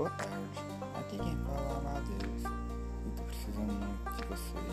Boa tarde, aqui quem fala é o Amadeus. Eu tô precisando muito de você.